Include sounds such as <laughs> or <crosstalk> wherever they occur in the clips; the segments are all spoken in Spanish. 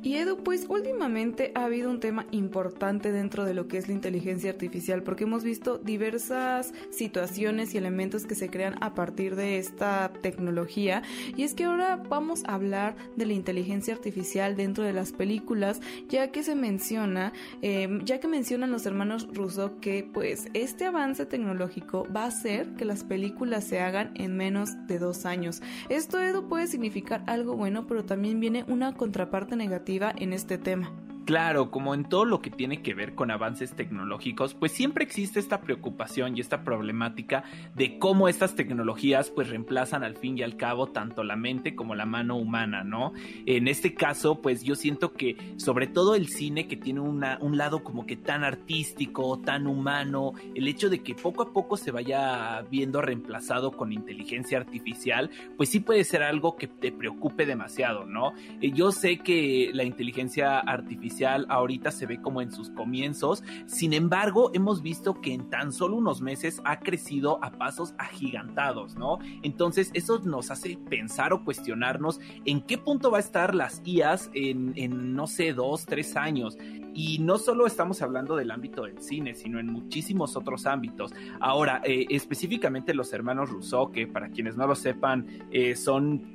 Y Edu, pues últimamente ha habido un tema importante dentro de lo que es la inteligencia artificial, porque hemos visto diversas situaciones y elementos que se crean a partir de esta tecnología. Y es que ahora vamos a hablar de la inteligencia artificial dentro de las películas, ya que se menciona, eh, ya que mencionan los hermanos Russo que pues este avance tecnológico va a hacer que las películas se hagan en menos de dos años. Esto, Edu, puede significar algo bueno, pero también viene una contraparte negativa en este tema. Claro, como en todo lo que tiene que ver con avances tecnológicos, pues siempre existe esta preocupación y esta problemática de cómo estas tecnologías pues reemplazan al fin y al cabo tanto la mente como la mano humana, ¿no? En este caso, pues yo siento que sobre todo el cine que tiene un lado como que tan artístico, tan humano, el hecho de que poco a poco se vaya viendo reemplazado con inteligencia artificial, pues sí puede ser algo que te preocupe demasiado, ¿no? Eh, yo sé que la inteligencia artificial ahorita se ve como en sus comienzos, sin embargo hemos visto que en tan solo unos meses ha crecido a pasos agigantados, ¿no? Entonces eso nos hace pensar o cuestionarnos en qué punto va a estar las IAS en, no sé, dos, tres años. Y no solo estamos hablando del ámbito del cine, sino en muchísimos otros ámbitos. Ahora, eh, específicamente los hermanos Rousseau, que para quienes no lo sepan, eh, son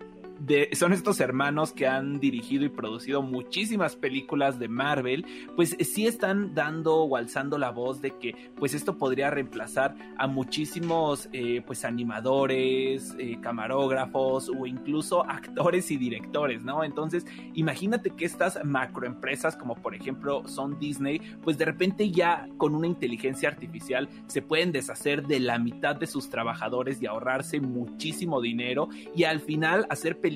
son estos hermanos que han dirigido y producido muchísimas películas de Marvel, pues sí están dando o alzando la voz de que pues esto podría reemplazar a muchísimos eh, pues animadores, eh, camarógrafos o incluso <laughs> actores y directores, ¿no? Entonces imagínate que estas macroempresas como por ejemplo son Disney, pues de repente ya con una inteligencia artificial se pueden deshacer de la mitad de sus trabajadores y ahorrarse muchísimo dinero y al final hacer películas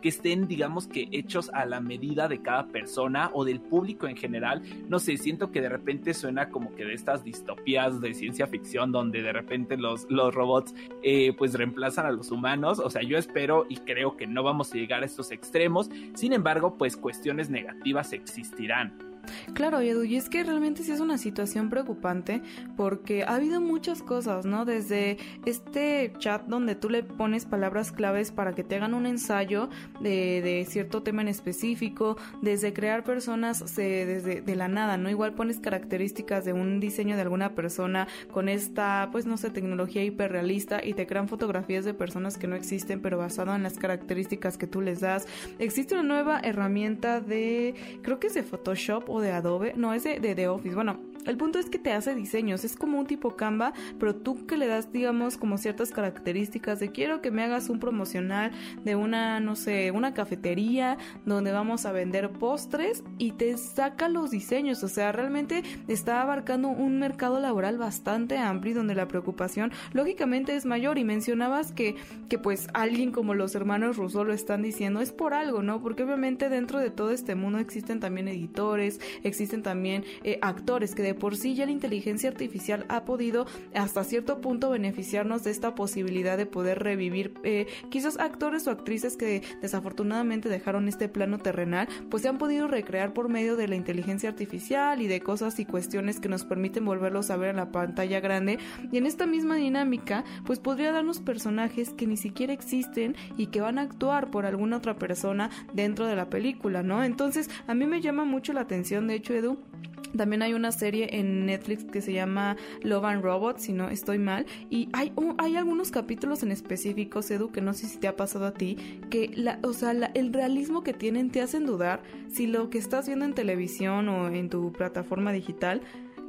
que estén, digamos que hechos a la medida de cada persona o del público en general. No sé, siento que de repente suena como que de estas distopías de ciencia ficción donde de repente los, los robots eh, pues reemplazan a los humanos. O sea, yo espero y creo que no vamos a llegar a estos extremos. Sin embargo, pues cuestiones negativas existirán. Claro, Edu, y es que realmente sí es una situación preocupante porque ha habido muchas cosas, ¿no? Desde este chat donde tú le pones palabras claves para que te hagan un ensayo de, cierto tema en específico, desde crear personas desde de la nada, ¿no? Igual pones características de un diseño de alguna persona con esta, pues no sé, tecnología hiperrealista y te crean fotografías de personas que no existen, pero basado en las características que tú les das. Existe una nueva herramienta de, creo que es de Photoshop o de Adobe, no, es de, de, Office. Bueno, el punto es que te hace diseños, es como un tipo Canva, pero tú que le das, digamos, como ciertas características de quiero que me hagas un promocional de una, no sé, una cafetería donde vamos a vender postres y te saca los diseños, o sea, realmente está abarcando un mercado laboral bastante amplio donde la preocupación lógicamente es mayor y mencionabas que, que pues alguien como los hermanos Rousseau lo están diciendo, es por algo, ¿no? Porque obviamente dentro de todo este mundo existen también editores, existen también eh, actores que por sí ya la inteligencia artificial ha podido hasta cierto punto beneficiarnos de esta posibilidad de poder revivir eh, quizás actores o actrices que desafortunadamente dejaron este plano terrenal, pues se han podido recrear por medio de la inteligencia artificial y de cosas y cuestiones que nos permiten volverlos a ver en la pantalla grande y en esta misma dinámica pues podría darnos personajes que ni siquiera existen y que van a actuar por alguna otra persona dentro de la película, ¿no? Entonces a mí me llama mucho la atención de hecho Edu También hay una serie en Netflix que se llama Love and Robots, si no estoy mal. Y hay, hay algunos capítulos en específico, Edu, que no sé si te ha pasado a ti, que la, o sea, el realismo que tienen te hacen dudar si lo que estás viendo en televisión o en tu plataforma digital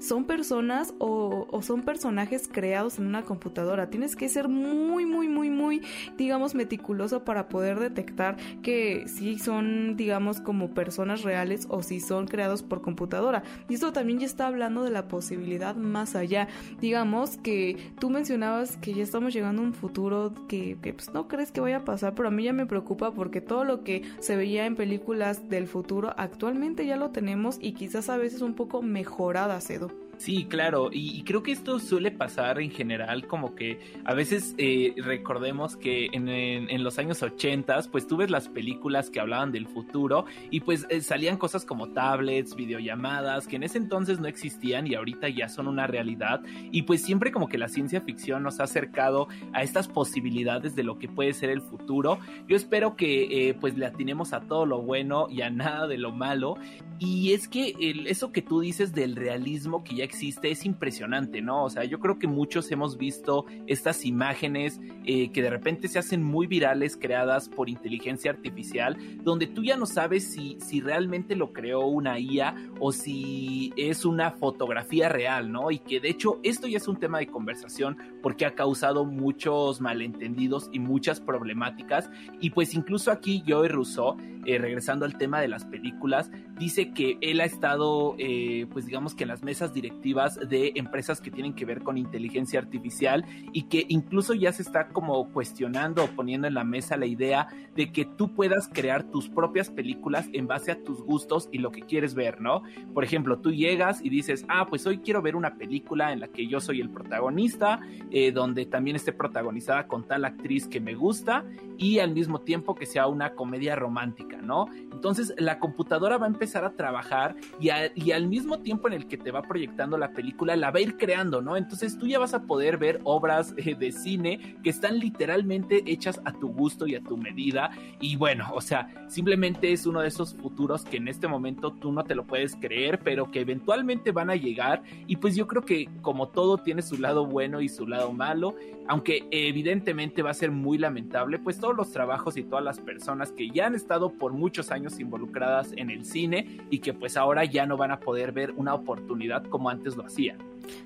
son personas o, son personajes creados en una computadora. Tienes que ser muy, muy, muy, muy, digamos, meticuloso para poder detectar que si son, digamos, como personas reales o si son creados por computadora. Y esto también ya está hablando de la posibilidad más allá. Digamos que tú mencionabas que ya estamos llegando a un futuro que, que pues, no crees que vaya a pasar, pero a mí ya me preocupa porque todo lo que se veía en películas del futuro actualmente ya lo tenemos y quizás a veces un poco mejorada, Cedo. Sí, claro, y, creo que esto suele pasar en general, como que a veces eh, recordemos que en, los años 80, pues tú ves las películas que hablaban del futuro y pues eh, salían cosas como tablets, videollamadas, que en ese entonces no existían y ahorita ya son una realidad y pues siempre como que la ciencia ficción nos ha acercado a estas posibilidades de lo que puede ser el futuro. Yo espero que eh, pues le atinemos a todo lo bueno y a nada de lo malo y es que eso que tú dices del realismo que ya existe es impresionante, ¿no? O sea, yo creo que muchos hemos visto estas imágenes eh, que de repente se hacen muy virales, creadas por inteligencia artificial, donde tú ya no sabes si, si realmente lo creó una IA o si es una fotografía real, ¿no? Y que de hecho esto ya es un tema de conversación porque ha causado muchos malentendidos y muchas problemáticas. Y pues incluso aquí Joey Rousseau, eh, regresando al tema de las películas, dice que él ha estado, eh, pues digamos que en las mesas directivas de empresas que tienen que ver con inteligencia artificial y que incluso ya se está como cuestionando o poniendo en la mesa la idea de que tú puedas crear tus propias películas en base a tus gustos y lo que quieres ver, ¿no? Por ejemplo, tú llegas y dices, ah, pues hoy quiero ver una película en la que yo soy el protagonista, eh, donde también esté protagonizada con tal actriz que me gusta y al mismo tiempo que sea una comedia romántica, ¿no? Entonces la computadora va a empezar a trabajar y, al mismo tiempo en el que te va proyectando la película, la va a ir creando, ¿no? Entonces tú ya vas a poder ver obras eh, de cine que están literalmente hechas a tu gusto y a tu medida. Y bueno, o sea, simplemente es uno de esos futuros que en este momento tú no te lo puedes creer, pero que eventualmente van a llegar. Y pues yo creo que como todo tiene su lado bueno y su lado malo, aunque evidentemente va a ser muy lamentable, pues todos los trabajos y todas las personas que ya han estado por muchos años involucradas en el cine y que pues ahora ya no van a poder ver una oportunidad como antes lo hacían.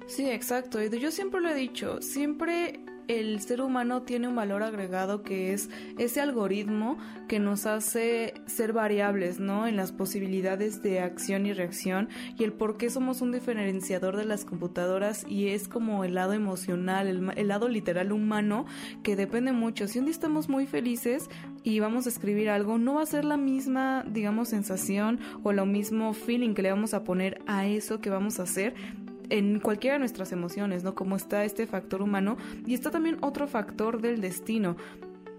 Sí, exacto. Yo siempre lo he dicho, siempre el ser humano tiene un valor agregado que es ese algoritmo que nos hace ser variables, ¿no? En las posibilidades de acción y reacción y el por qué somos un diferenciador de las computadoras y es como el lado emocional, el, el lado literal humano que depende mucho. Si un día estamos muy felices y vamos a escribir algo, no va a ser la misma, digamos, sensación o lo mismo feeling que le vamos a poner a eso que vamos a hacer en cualquiera de nuestras emociones, ¿no? Como está este factor humano y está también otro factor del destino.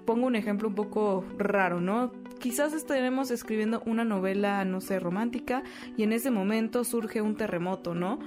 Pongo un ejemplo un poco raro, ¿no? Quizás estaremos escribiendo una novela, no sé, romántica y en ese momento surge un terremoto, ¿no?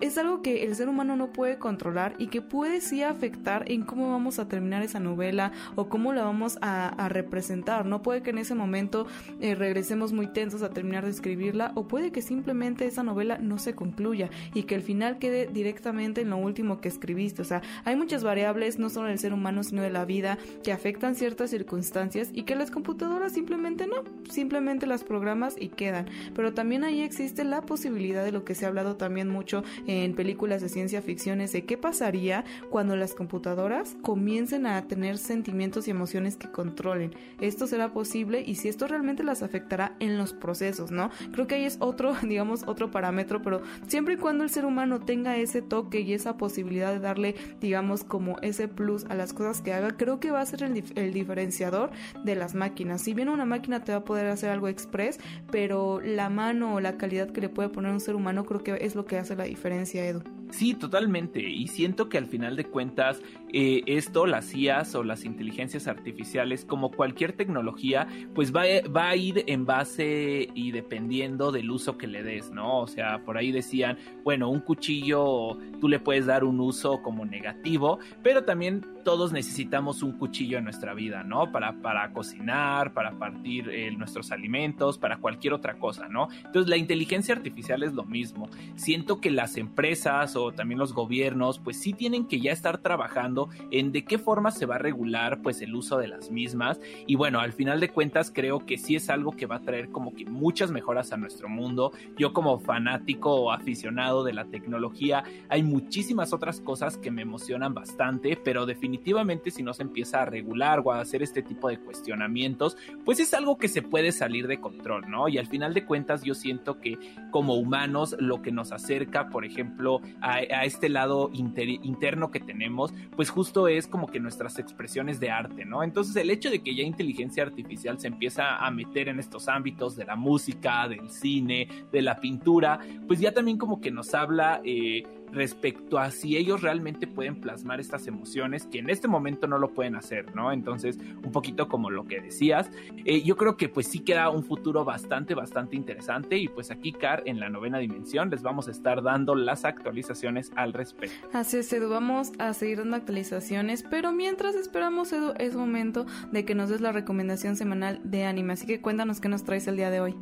Es algo que el ser humano no puede controlar y que puede sí afectar en cómo vamos a terminar esa novela o cómo la vamos a, representar. No puede que en ese momento eh, regresemos muy tensos a terminar de escribirla o puede que simplemente esa novela no se concluya y que el final quede directamente en lo último que escribiste. O sea, hay muchas variables, no solo del ser humano, sino de la vida, que afectan ciertas circunstancias y que las computadoras simplemente no, simplemente las programas y quedan. Pero también ahí existe la posibilidad de lo que se ha hablado también mucho en películas de ciencia ficción es de qué pasaría cuando las computadoras comiencen a tener sentimientos y emociones que controlen. Esto será posible y si esto realmente las afectará en los procesos, ¿no? Creo que ahí es otro, <laughs> digamos, otro parámetro, pero siempre y cuando el ser humano tenga ese toque y esa posibilidad de darle, digamos, como ese plus a las cosas que haga, creo que va a ser el, el diferenciador de las máquinas. Si bien una máquina te va a poder hacer algo express, pero la mano o la calidad que le puede poner un ser humano creo que es lo que hace la diferencia Edu. Sí, totalmente. Y siento que al final de cuentas, eh, esto, las IAS o las inteligencias artificiales, como cualquier tecnología, pues va, va, a ir en base y dependiendo del uso que le des, ¿no? O sea, por ahí decían, bueno, un cuchillo tú le puedes dar un uso como negativo, pero también todos necesitamos un cuchillo en nuestra vida, ¿no? Para, para cocinar, para partir eh, nuestros alimentos, para cualquier otra cosa, ¿no? Entonces la inteligencia artificial es lo mismo. Siento que las empresas también los gobiernos, pues sí tienen que ya estar trabajando en de qué forma se va a regular pues el uso de las mismas. Y bueno, al final de cuentas creo que sí es algo que va a traer como que muchas mejoras a nuestro mundo. Yo como fanático o aficionado de la tecnología, hay muchísimas otras cosas que me emocionan bastante, pero definitivamente si no se empieza a regular o a hacer este tipo de cuestionamientos, pues es algo que se puede salir de control, ¿no? Y al final de cuentas yo siento que como humanos lo que nos acerca, por ejemplo, a, este lado interno que tenemos, pues justo es como que nuestras expresiones de arte, ¿no? Entonces el hecho de que ya inteligencia artificial se empieza a meter en estos ámbitos de la música, del cine, de la pintura, pues ya también como que nos habla... Eh, respecto a si ellos realmente pueden plasmar estas emociones que en este momento no lo pueden hacer, ¿no? Entonces, un poquito como lo que decías, eh, yo creo que pues sí queda un futuro bastante, bastante interesante y pues aquí, Car, en la novena dimensión, les vamos a estar dando las actualizaciones al respecto. Así es, Edu, vamos a seguir dando actualizaciones, pero mientras esperamos, Edu, es momento de que nos des la recomendación semanal de anime, así que cuéntanos qué nos traes el día de hoy.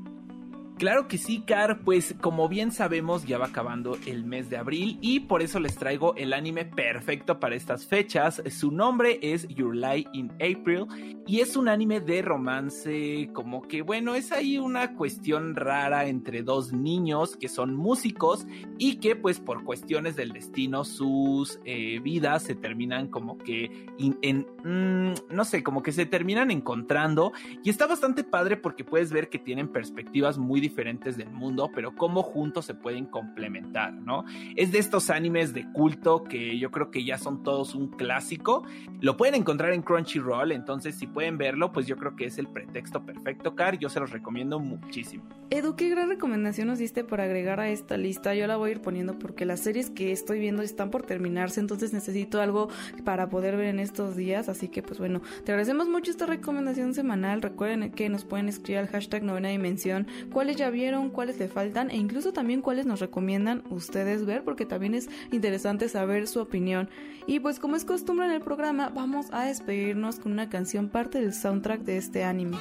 Claro que sí, Car, pues como bien sabemos ya va acabando el mes de abril y por eso les traigo el anime perfecto para estas fechas. Su nombre es Your Lie in April y es un anime de romance como que bueno, es ahí una cuestión rara entre dos niños que son músicos y que pues por cuestiones del destino sus eh, vidas se terminan como que mm, no sé, como que se terminan encontrando y está bastante padre porque puedes ver que tienen perspectivas muy diferentes del mundo, pero cómo juntos se pueden complementar, ¿no? Es de estos animes de culto que yo creo que ya son todos un clásico. Lo pueden encontrar en Crunchyroll, entonces si pueden verlo, pues yo creo que es el pretexto perfecto, Car. Yo se los recomiendo muchísimo. Edu, qué gran recomendación nos diste por agregar a esta lista. Yo la voy a ir poniendo porque las series que estoy viendo están por terminarse, entonces necesito algo para poder ver en estos días. Así que, pues bueno, te agradecemos mucho esta recomendación semanal. Recuerden que nos pueden escribir al hashtag novena dimensión cuáles ya vieron, cuáles le faltan e incluso también cuáles nos recomiendan ustedes ver, porque también es interesante saber su opinión. Y pues, como es costumbre en el programa, vamos a despedirnos con una canción parte del soundtrack de este anime.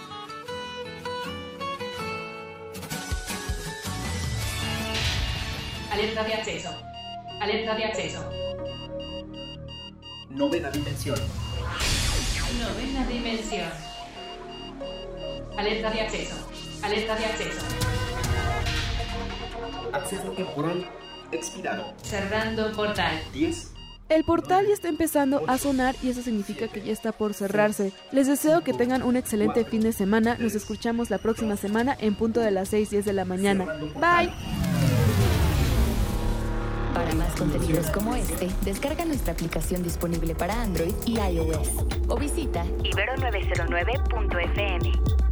Alerta de acceso. Alerta de acceso. Novena dimensión. Novena dimensión. Alerta de acceso. Alerta de acceso. Acceso temporal expirado. Cerrando portal. 10. El portal ya está empezando a sonar y eso significa que ya está por cerrarse. Les deseo que tengan un excelente fin de semana. Nos escuchamos la próxima semana en punto de las 6 10 de la mañana. Bye. Para más contenidos como este, descarga nuestra aplicación disponible para Android y iOS o visita ibero909.fm.